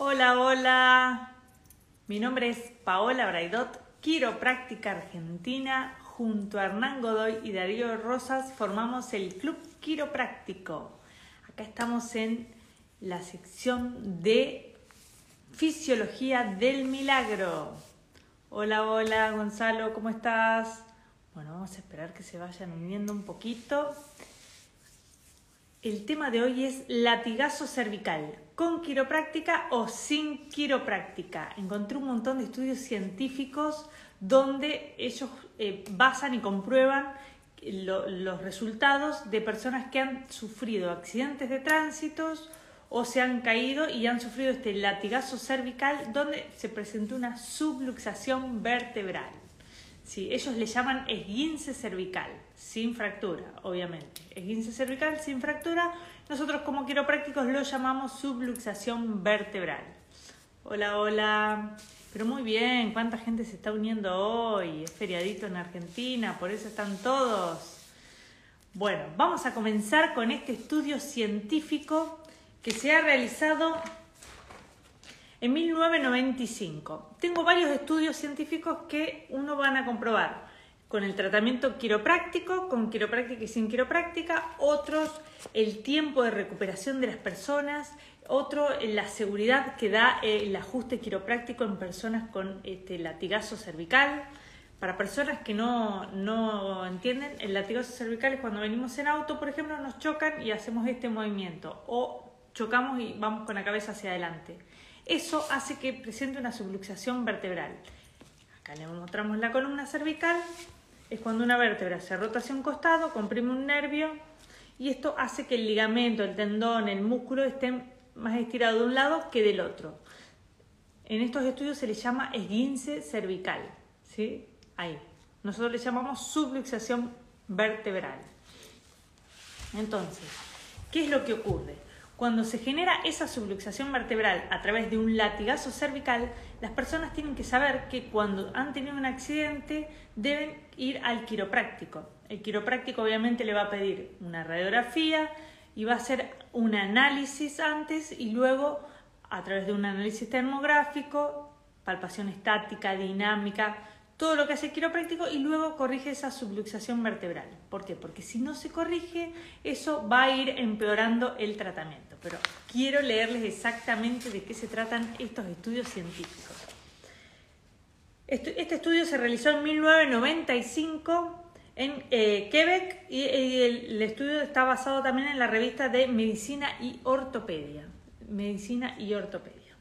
Hola, hola. Mi nombre es Paola Braidot, quiropráctica argentina. Junto a Hernán Godoy y Darío Rosas formamos el Club Quiropráctico. Acá estamos en la sección de Fisiología del Milagro. Hola, hola, Gonzalo, ¿cómo estás? Bueno, vamos a esperar que se vayan uniendo un poquito. El tema de hoy es latigazo cervical, con quiropráctica o sin quiropráctica. Encontré un montón de estudios científicos donde ellos eh, basan y comprueban los resultados de personas que han sufrido accidentes de tránsitos o se han caído y han sufrido este latigazo cervical donde se presentó una subluxación vertebral. Sí, ellos le llaman esguince cervical, sin fractura, obviamente. Esguince cervical sin fractura, nosotros como quiroprácticos lo llamamos subluxación vertebral. Hola, hola. Pero muy bien, ¿cuánta gente se está uniendo hoy? Es feriadito en Argentina, por eso están todos. Bueno, vamos a comenzar con este estudio científico que se ha realizado en 1995. Tengo varios estudios científicos que uno van a comprobar con el tratamiento quiropráctico, con quiropráctica y sin quiropráctica, otros el tiempo de recuperación de las personas, otro la seguridad que da el ajuste quiropráctico en personas con este latigazo cervical. Para personas que no, no entienden, el latigazo cervical es cuando venimos en auto, por ejemplo, nos chocan y hacemos este movimiento o chocamos y vamos con la cabeza hacia adelante. Eso hace que presente una subluxación vertebral. Acá le mostramos la columna cervical, es cuando una vértebra se rota hacia un costado, comprime un nervio y esto hace que el ligamento, el tendón, el músculo estén más estirado de un lado que del otro. En estos estudios se le llama esguince cervical, ¿sí? Ahí. Nosotros le llamamos subluxación vertebral. Entonces, ¿qué es lo que ocurre? Cuando se genera esa subluxación vertebral a través de un latigazo cervical, las personas tienen que saber que cuando han tenido un accidente deben ir al quiropráctico. El quiropráctico obviamente le va a pedir una radiografía y va a hacer un análisis antes y luego a través de un análisis termográfico, palpación estática, dinámica, todo lo que hace el quiropráctico y luego corrige esa subluxación vertebral. ¿Por qué? Porque si no se corrige, eso va a ir empeorando el tratamiento quiero leerles exactamente de qué se tratan estos estudios científicos. Este, estudio se realizó en 1995 en eh, Quebec y, el, estudio está basado también en la revista de Medicina y Ortopedia. Medicina y Ortopedia.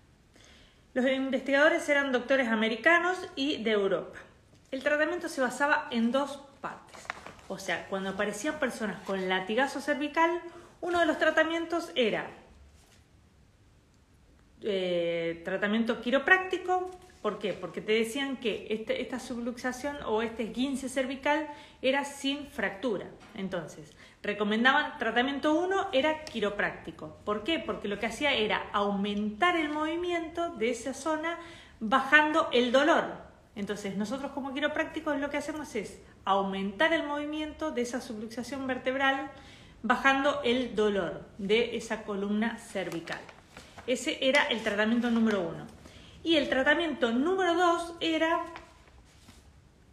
Los investigadores eran doctores americanos y de Europa. El tratamiento se basaba en dos partes. O sea, cuando aparecían personas con latigazo cervical, uno de los tratamientos era eh, tratamiento quiropráctico. ¿Por qué? Porque te decían que este, esta subluxación o este esguince cervical era sin fractura. Entonces, recomendaban tratamiento 1 era quiropráctico. ¿Por qué? Porque lo que hacía era aumentar el movimiento de esa zona bajando el dolor. Entonces, nosotros como quiroprácticos lo que hacemos es aumentar el movimiento de esa subluxación vertebral bajando el dolor de esa columna cervical. Ese era el tratamiento número uno. Y el tratamiento número dos era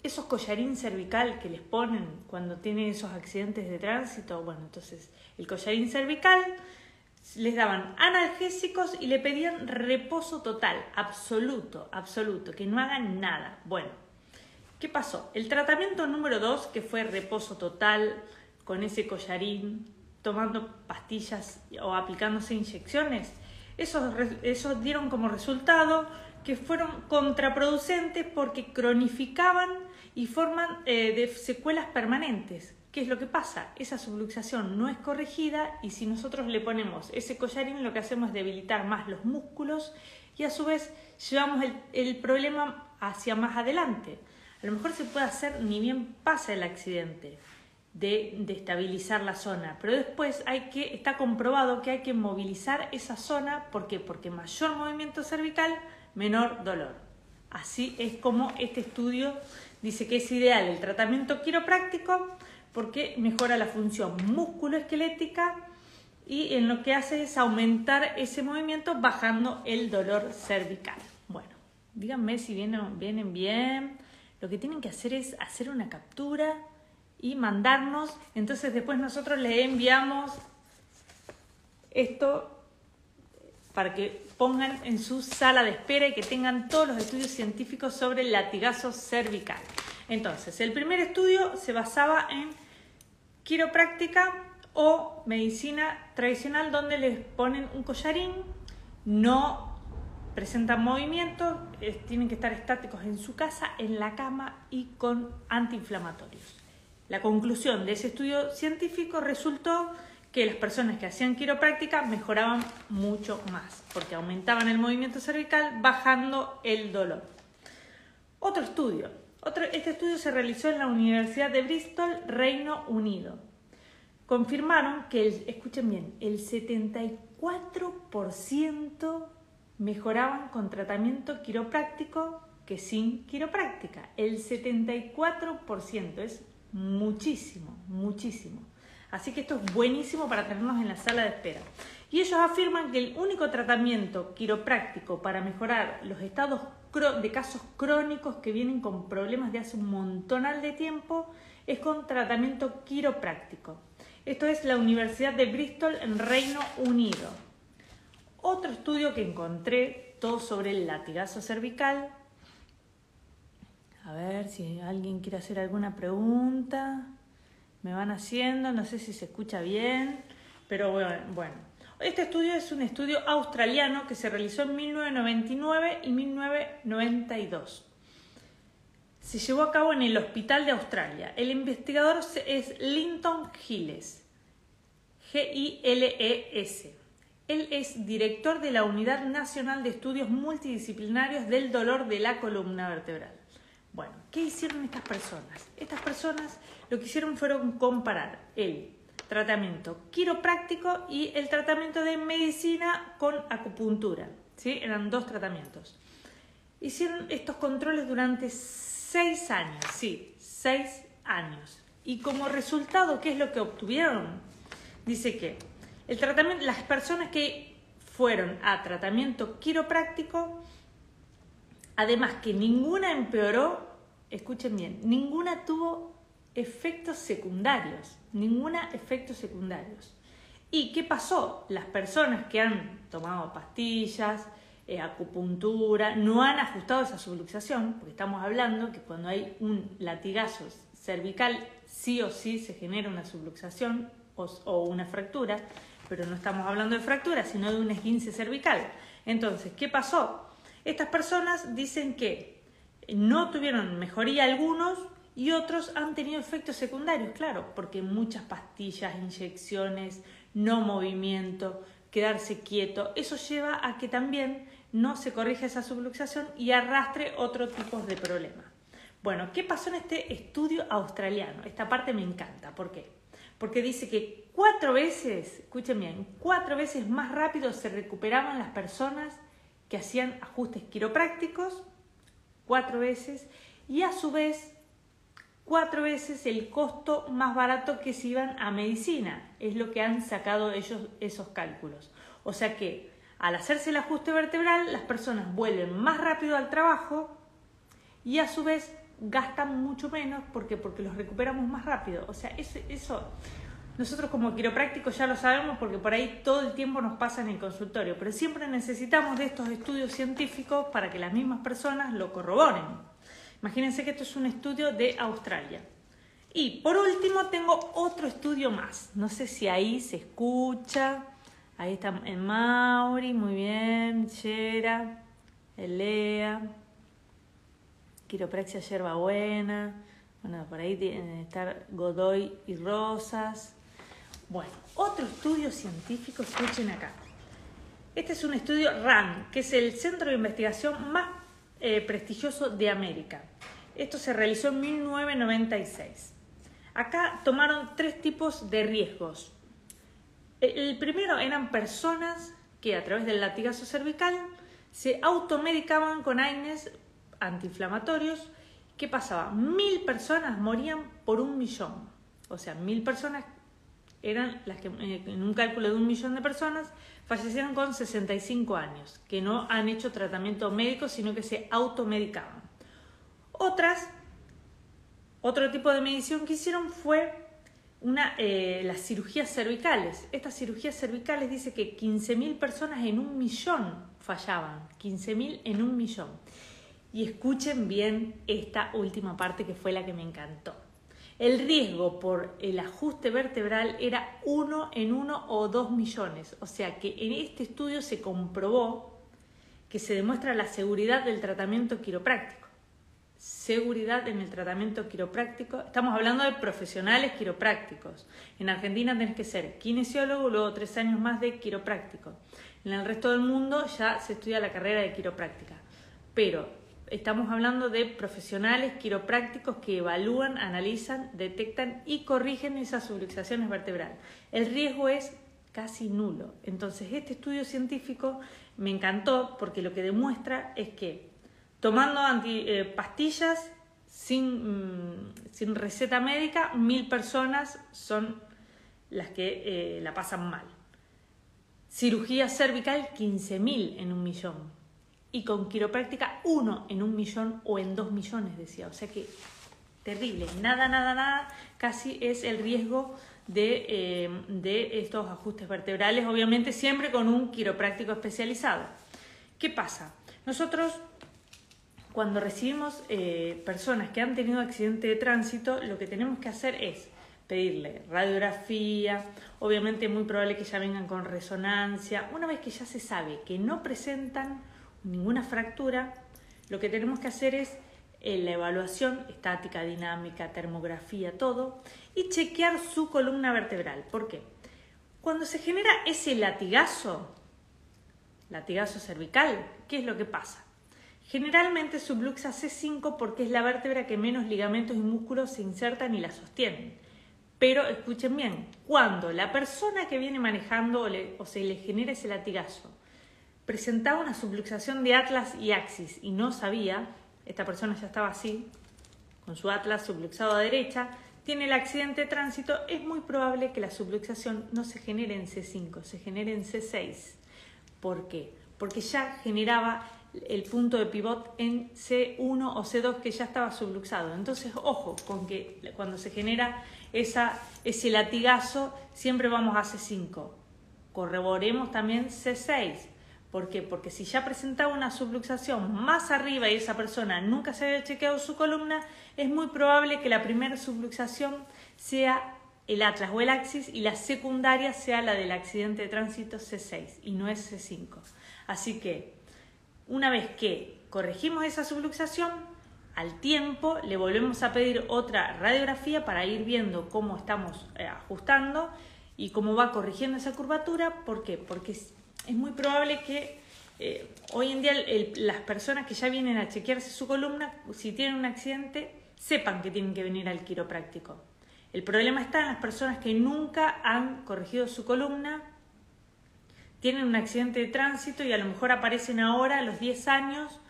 esos collarín cervical que les ponen cuando tienen esos accidentes de tránsito. Bueno, entonces el collarín cervical les daban analgésicos y le pedían reposo total, absoluto, absoluto, que no hagan nada. Bueno, ¿qué pasó? El tratamiento número dos, que fue reposo total, con ese collarín, tomando pastillas o aplicándose inyecciones, esos, dieron como resultado que fueron contraproducentes porque cronificaban y forman eh, de secuelas permanentes. ¿Qué es lo que pasa? Esa subluxación no es corregida y si nosotros le ponemos ese collarín lo que hacemos es debilitar más los músculos y a su vez llevamos el, el problema hacia más adelante. A lo mejor se puede hacer ni bien pasa el accidente, de, estabilizar la zona. Pero después hay que, está comprobado que hay que movilizar esa zona. ¿Por qué? Porque mayor movimiento cervical, menor dolor. Así es como este estudio dice que es ideal el tratamiento quiropráctico porque mejora la función musculoesquelética y en lo que hace es aumentar ese movimiento bajando el dolor cervical. Bueno, díganme si vienen, vienen bien. Lo que tienen que hacer es hacer una captura y mandarnos. Entonces después nosotros le enviamos esto para que pongan en su sala de espera y que tengan todos los estudios científicos sobre el latigazo cervical. Entonces, el primer estudio se basaba en quiropráctica o medicina tradicional donde les ponen un collarín, no presentan movimiento, tienen que estar estáticos en su casa, en la cama y con antiinflamatorios. La conclusión de ese estudio científico resultó que las personas que hacían quiropráctica mejoraban mucho más, porque aumentaban el movimiento cervical bajando el dolor. Otro estudio. este estudio se realizó en la Universidad de Bristol, Reino Unido. Confirmaron que, escuchen bien, el 74% mejoraban con tratamiento quiropráctico que sin quiropráctica. El 74% es muchísimo, muchísimo. Así que esto es buenísimo para tenernos en la sala de espera. Y ellos afirman que el único tratamiento quiropráctico para mejorar los estados de casos crónicos que vienen con problemas de hace un montonal de tiempo es con tratamiento quiropráctico. Esto es la Universidad de Bristol en Reino Unido. Otro estudio que encontré, todo sobre el latigazo cervical. A ver si alguien quiere hacer alguna pregunta me van haciendo, no sé si se escucha bien, pero bueno. Este estudio es un estudio australiano que se realizó en 1999 y 1992. Se llevó a cabo en el Hospital de Australia. El investigador es Linton Gilles, G-I-L-E-S. Él es director de la Unidad Nacional de Estudios Multidisciplinarios del Dolor de la Columna Vertebral. Bueno, ¿qué hicieron estas personas? Estas personas lo que hicieron fueron comparar el tratamiento quiropráctico y el tratamiento de medicina con acupuntura. ¿sí? Eran dos tratamientos. Hicieron estos controles durante seis años, sí, seis años. Y como resultado, ¿qué es lo que obtuvieron? Dice que el tratamiento, las personas que fueron a tratamiento quiropráctico Además que ninguna empeoró, escuchen bien, ninguna tuvo efectos secundarios, ninguna efectos secundarios. ¿Y qué pasó? Las personas que han tomado pastillas, eh, acupuntura, no han ajustado esa subluxación, porque estamos hablando que cuando hay un latigazo cervical, sí o sí se genera una subluxación o, o una fractura, pero no estamos hablando de fractura, sino de un esguince cervical. Entonces, ¿qué pasó? Estas personas dicen que no tuvieron mejoría algunos y otros han tenido efectos secundarios, claro, porque muchas pastillas, inyecciones, no movimiento, quedarse quieto, eso lleva a que también no se corrija esa subluxación y arrastre otro tipo de problema. Bueno, ¿qué pasó en este estudio australiano? Esta parte me encanta, ¿por qué? Porque dice que cuatro veces, escuchen bien, cuatro veces más rápido se recuperaban las personas que hacían ajustes quiroprácticos cuatro veces y a su vez cuatro veces el costo más barato que se iban a medicina. Es lo que han sacado ellos esos cálculos. O sea que al hacerse el ajuste vertebral, las personas vuelven más rápido al trabajo y a su vez gastan mucho menos porque, porque los recuperamos más rápido. O sea, eso, eso nosotros como quiroprácticos ya lo sabemos porque por ahí todo el tiempo nos pasa en el consultorio, pero siempre necesitamos de estos estudios científicos para que las mismas personas lo corroboren. Imagínense que esto es un estudio de Australia. Y por último tengo otro estudio más. No sé si ahí se escucha. Ahí está el Mauri, muy bien. Chera, Elea. Quiropraxia yerba buena. Bueno, por ahí tienen estar Godoy y Rosas. Bueno, otro estudio científico, escuchen acá. Este es un estudio RAN, que es el centro de investigación más eh, prestigioso de América. Esto se realizó en 1996. Acá tomaron tres tipos de riesgos. El primero eran personas que a través del latigazo cervical se automedicaban con AINES antiinflamatorios. ¿Qué pasaba? Mil personas morían por un millón. O sea, mil personas eran las que eh, en un cálculo de un millón de personas fallecieron con 65 años, que no han hecho tratamiento médico, sino que se automedicaban. Otras, otro tipo de medición que hicieron fue una, eh, las cirugías cervicales. Estas cirugías cervicales dice que 15.000 personas en un millón fallaban, 15.000 en un millón. Y escuchen bien esta última parte que fue la que me encantó. El riesgo por el ajuste vertebral era uno en uno o dos millones. O sea que en este estudio se comprobó que se demuestra la seguridad del tratamiento quiropráctico. Seguridad en el tratamiento quiropráctico. Estamos hablando de profesionales quiroprácticos. En Argentina tenés que ser kinesiólogo, luego tres años más de quiropráctico. En el resto del mundo ya se estudia la carrera de quiropráctica. Pero estamos hablando de profesionales quiroprácticos que evalúan, analizan, detectan y corrigen esas subluxaciones vertebrales. El riesgo es casi nulo. Entonces, este estudio científico me encantó porque lo que demuestra es que tomando eh, pastillas sin, mm, sin, receta médica, mil personas son las que eh, la pasan mal. Cirugía cervical, 15.000 en un millón y con quiropráctica uno en un millón o en dos millones, decía. O sea que terrible, nada, nada, nada, casi es el riesgo de, eh, de estos ajustes vertebrales, obviamente siempre con un quiropráctico especializado. ¿Qué pasa? Nosotros cuando recibimos eh, personas que han tenido accidente de tránsito, lo que tenemos que hacer es pedirle radiografía, obviamente es muy probable que ya vengan con resonancia, una vez que ya se sabe que no presentan ninguna fractura, lo que tenemos que hacer es eh, la evaluación estática, dinámica, termografía, todo, y chequear su columna vertebral. ¿Por qué? Cuando se genera ese latigazo, latigazo cervical, ¿qué es lo que pasa? Generalmente subluxa C5 porque es la vértebra que menos ligamentos y músculos se insertan y la sostienen. Pero escuchen bien, cuando la persona que viene manejando o se le genera ese latigazo presentaba una subluxación de atlas y axis y no sabía, esta persona ya estaba así, con su atlas subluxado a derecha, tiene el accidente de tránsito, es muy probable que la subluxación no se genere en C5, se genere en C6. ¿Por qué? Porque ya generaba el punto de pivot en C1 o C2 que ya estaba subluxado. Entonces, ojo con que cuando se genera esa, ese latigazo, siempre vamos a C5. Corroboremos también C6 ¿Por qué? Porque si ya presentaba una subluxación más arriba y esa persona nunca se había chequeado su columna, es muy probable que la primera subluxación sea el atlas o el axis y la secundaria sea la del accidente de tránsito C6 y no es C5. Así que una vez que corregimos esa subluxación, al tiempo le volvemos a pedir otra radiografía para ir viendo cómo estamos eh, ajustando y cómo va corrigiendo esa curvatura. ¿Por qué? Porque es muy probable que eh, hoy en día las personas que ya vienen a chequearse su columna, si tienen un accidente, sepan que tienen que venir al quiropráctico. El problema está en las personas que nunca han corregido su columna, tienen un accidente de tránsito y a lo mejor aparecen ahora a los 10 años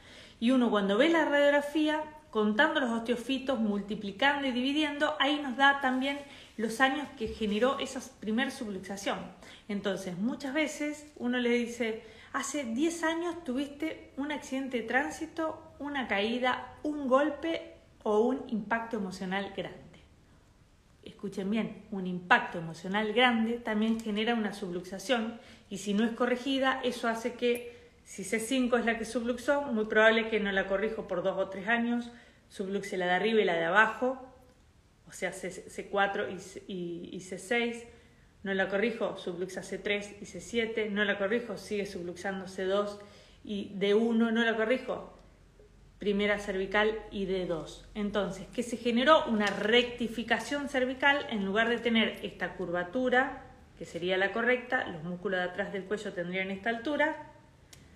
y uno cuando ve la radiografía, contando los osteofitos, multiplicando y dividiendo, ahí nos da también los años que generó esa primer subluxación. Entonces, muchas veces uno le dice, hace 10 años tuviste un accidente de tránsito, una caída, un golpe o un impacto emocional grande. Escuchen bien, un impacto emocional grande también genera una subluxación y si no es corregida, eso hace que si C5 es la que subluxó, muy probable que no la corrijo por dos o tres años, subluxe la de arriba y la de abajo, sea, C, 4 y, C6, no la corrijo, subluxa C3 y C7, no la corrijo, sigue subluxando C2 y D1, no la corrijo, primera cervical y D2. Entonces, que se generó una rectificación cervical en lugar de tener esta curvatura, que sería la correcta, los músculos de atrás del cuello tendrían esta altura,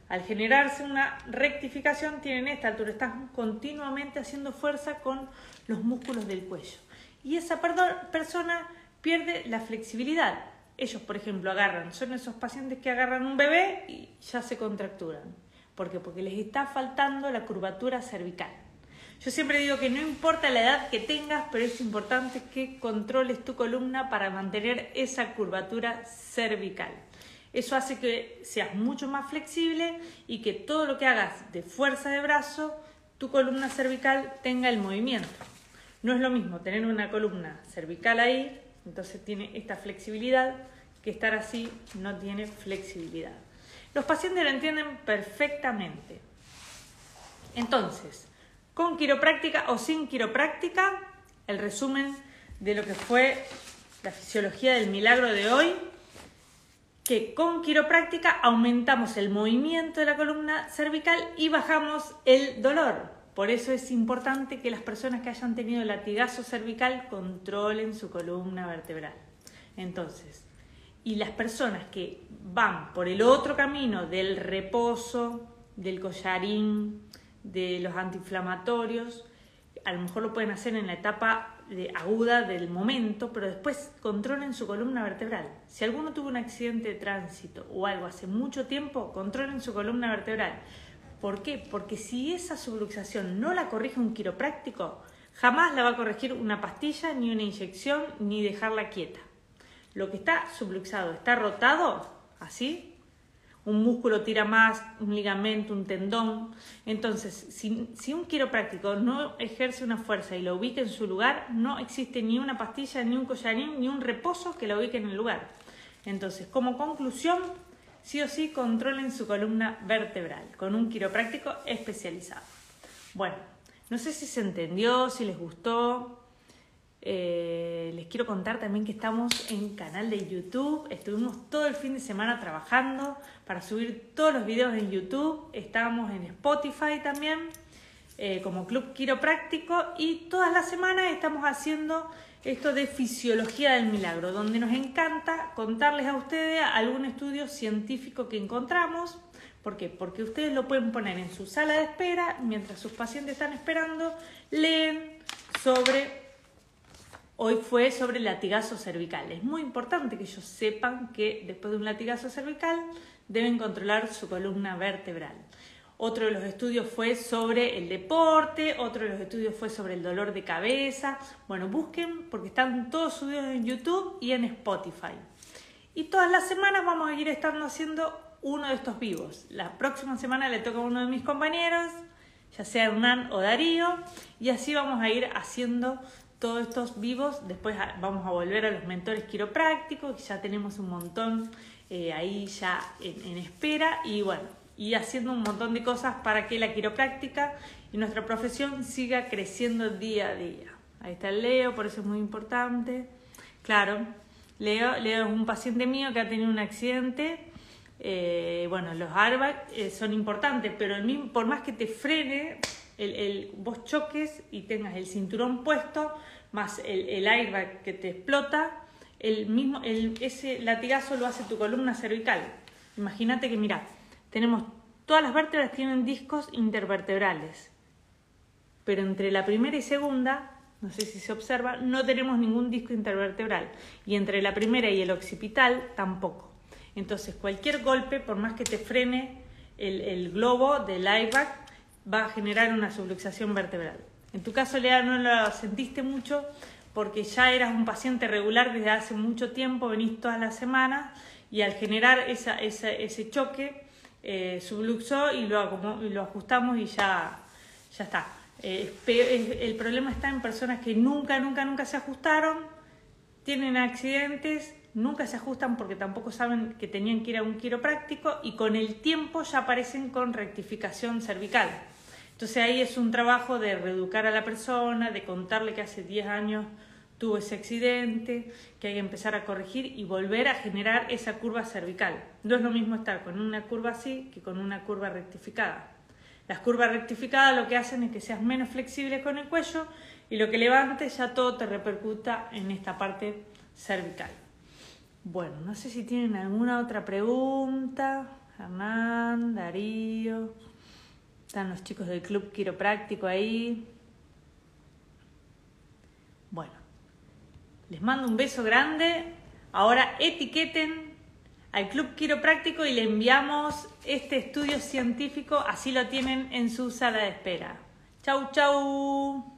al generarse una rectificación tienen esta altura, están continuamente haciendo fuerza con los músculos del cuello y esa persona pierde la flexibilidad. Ellos, por ejemplo, agarran, son esos pacientes que agarran un bebé y ya se contracturan. ¿Por qué? Porque les está faltando la curvatura cervical. Yo siempre digo que no importa la edad que tengas, pero es importante que controles tu columna para mantener esa curvatura cervical. Eso hace que seas mucho más flexible y que todo lo que hagas de fuerza de brazo, tu columna cervical tenga el movimiento. No es lo mismo tener una columna cervical ahí, entonces tiene esta flexibilidad, que estar así no tiene flexibilidad. Los pacientes lo entienden perfectamente. Entonces, con quiropráctica o sin quiropráctica, el resumen de lo que fue la fisiología del milagro de hoy, que con quiropráctica aumentamos el movimiento de la columna cervical y bajamos el dolor. Por eso es importante que las personas que hayan tenido latigazo cervical controlen su columna vertebral. Entonces, y las personas que van por el otro camino del reposo, del collarín, de los antiinflamatorios, a lo mejor lo pueden hacer en la etapa aguda del momento, pero después controlen su columna vertebral. Si alguno tuvo un accidente de tránsito o algo hace mucho tiempo, controlen su columna vertebral. ¿Por qué? Porque si esa subluxación no la corrige un quiropráctico, jamás la va a corregir una pastilla, ni una inyección, ni dejarla quieta. Lo que está subluxado, está rotado, así, un músculo tira más, un ligamento, un tendón. Entonces, si, un quiropráctico no ejerce una fuerza y lo ubica en su lugar, no existe ni una pastilla, ni un collarín, ni un reposo que lo ubique en el lugar. Entonces, como conclusión, sí o sí controlen su columna vertebral con un quiropráctico especializado. Bueno, no sé si se entendió, si les gustó. Eh, les quiero contar también que estamos en canal de YouTube. Estuvimos todo el fin de semana trabajando para subir todos los videos en YouTube. Estamos en Spotify también eh, como Club Quiropráctico y todas las semanas estamos haciendo esto de fisiología del milagro, donde nos encanta contarles a ustedes algún estudio científico que encontramos. ¿Por qué? Porque ustedes lo pueden poner en su sala de espera mientras sus pacientes están esperando, leen sobre Hoy fue sobre el latigazo cervical. Es muy importante que ellos sepan que después de un latigazo cervical deben controlar su columna vertebral. Otro de los estudios fue sobre el deporte, otro de los estudios fue sobre el dolor de cabeza. Bueno, busquen porque están todos subidos en YouTube y en Spotify. Y todas las semanas vamos a ir estando haciendo uno de estos vivos. La próxima semana le toca a uno de mis compañeros, ya sea Hernán o Darío, y así vamos a ir haciendo todos estos vivos. Después vamos a volver a los mentores quiroprácticos, que ya tenemos un montón eh, ahí ya en, espera y bueno, y haciendo un montón de cosas para que la quiropráctica y nuestra profesión siga creciendo día a día. Ahí está el Leo, por eso es muy importante. Claro, Leo, Leo es un paciente mío que ha tenido un accidente. Eh, bueno, los airbags eh, son importantes, pero el mismo, por más que te frene, el, vos choques y tengas el cinturón puesto, más el, el airbag que te explota, el mismo, el, ese latigazo lo hace tu columna cervical. Imagínate que, mira, tenemos, todas las vértebras tienen discos intervertebrales, pero entre la primera y segunda, no sé si se observa, no tenemos ningún disco intervertebral, y entre la primera y el occipital tampoco. Entonces, cualquier golpe, por más que te frene el, el globo del airbag, va a generar una subluxación vertebral. En tu caso, Lea, no lo sentiste mucho porque ya eras un paciente regular desde hace mucho tiempo, venís todas las semanas y al generar esa, ese choque eh, subluxó y lo, ajustamos y ya, ya está. Eh, el problema está en personas que nunca, nunca, nunca se ajustaron, tienen accidentes, nunca se ajustan porque tampoco saben que tenían que ir a un quiropráctico y con el tiempo ya aparecen con rectificación cervical. Entonces ahí es un trabajo de reeducar a la persona, de contarle que hace 10 años tuvo ese accidente, que hay que empezar a corregir y volver a generar esa curva cervical. No es lo mismo estar con una curva así que con una curva rectificada. Las curvas rectificadas lo que hacen es que seas menos flexible con el cuello y lo que levantes ya todo te repercuta en esta parte cervical. Bueno, no sé si tienen alguna otra pregunta. Hernán, Darío. Están los chicos del Club Quiropráctico ahí. Bueno, les mando un beso grande. Ahora etiqueten al Club Quiropráctico y le enviamos este estudio científico, así lo tienen en su sala de espera. Chau, chau.